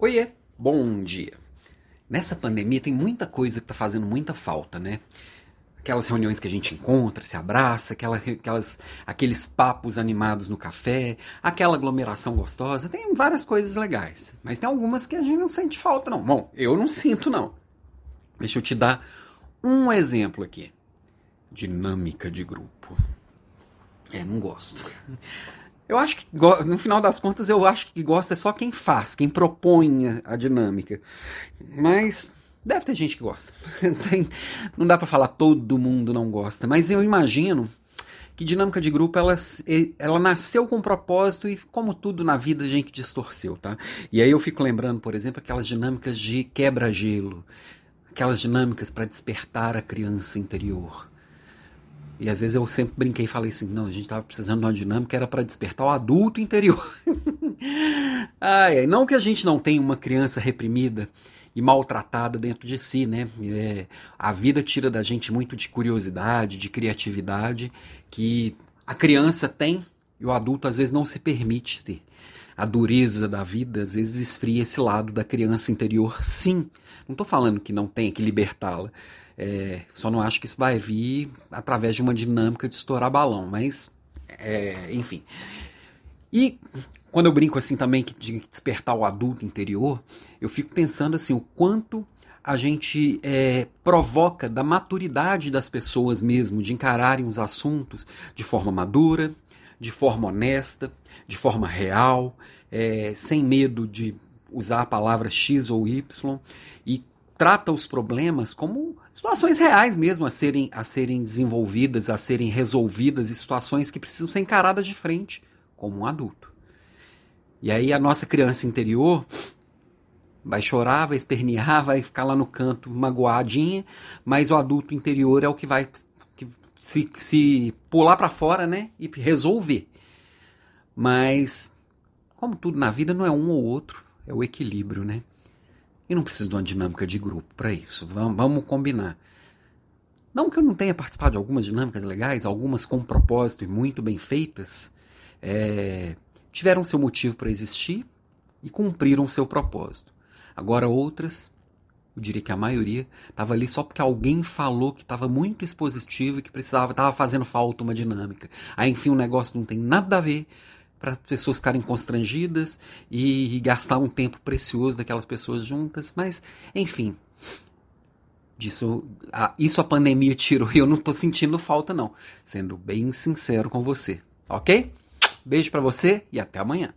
Oiê, bom dia. Nessa pandemia tem muita coisa que tá fazendo muita falta, né? Aquelas reuniões que a gente encontra, se abraça, aquela, aquelas, aqueles papos animados no café, aquela aglomeração gostosa, tem várias coisas legais. Mas tem algumas que a gente não sente falta, não. Bom, eu não sinto, não. Deixa eu te dar um exemplo aqui. Dinâmica de grupo. É, não gosto. Eu acho que, no final das contas, eu acho que gosta é só quem faz, quem propõe a dinâmica. Mas deve ter gente que gosta. não dá para falar todo mundo não gosta, mas eu imagino que dinâmica de grupo ela, ela nasceu com um propósito e como tudo na vida a gente distorceu, tá? E aí eu fico lembrando, por exemplo, aquelas dinâmicas de quebra-gelo, aquelas dinâmicas para despertar a criança interior. E às vezes eu sempre brinquei e falei assim: não, a gente estava precisando de uma dinâmica, era para despertar o adulto interior. ai, ai, não que a gente não tenha uma criança reprimida e maltratada dentro de si, né? É, a vida tira da gente muito de curiosidade, de criatividade, que a criança tem e o adulto às vezes não se permite ter. A dureza da vida às vezes esfria esse lado da criança interior, sim. Não estou falando que não tem que libertá-la. É, só não acho que isso vai vir através de uma dinâmica de estourar balão, mas é, enfim. E quando eu brinco assim também de despertar o adulto interior, eu fico pensando assim o quanto a gente é, provoca da maturidade das pessoas mesmo de encararem os assuntos de forma madura, de forma honesta, de forma real, é, sem medo de usar a palavra X ou Y e trata os problemas como situações reais mesmo a serem, a serem desenvolvidas, a serem resolvidas, e situações que precisam ser encaradas de frente, como um adulto. E aí a nossa criança interior vai chorar, vai espernear, vai ficar lá no canto magoadinha, mas o adulto interior é o que vai que se, se pular para fora, né, e resolver. Mas como tudo na vida não é um ou outro, é o equilíbrio, né? E não preciso de uma dinâmica de grupo para isso. Vamos, vamos combinar. Não que eu não tenha participado de algumas dinâmicas legais, algumas com propósito e muito bem feitas, é, tiveram seu motivo para existir e cumpriram seu propósito. Agora outras, eu diria que a maioria, estava ali só porque alguém falou que estava muito expositivo e que precisava, estava fazendo falta uma dinâmica. Aí enfim o negócio não tem nada a ver para as pessoas ficarem constrangidas e, e, gastar um tempo precioso daquelas pessoas juntas, mas enfim. Disso, a, isso a pandemia tirou e eu não estou sentindo falta não, sendo bem sincero com você, ok? Beijo para você e até amanhã.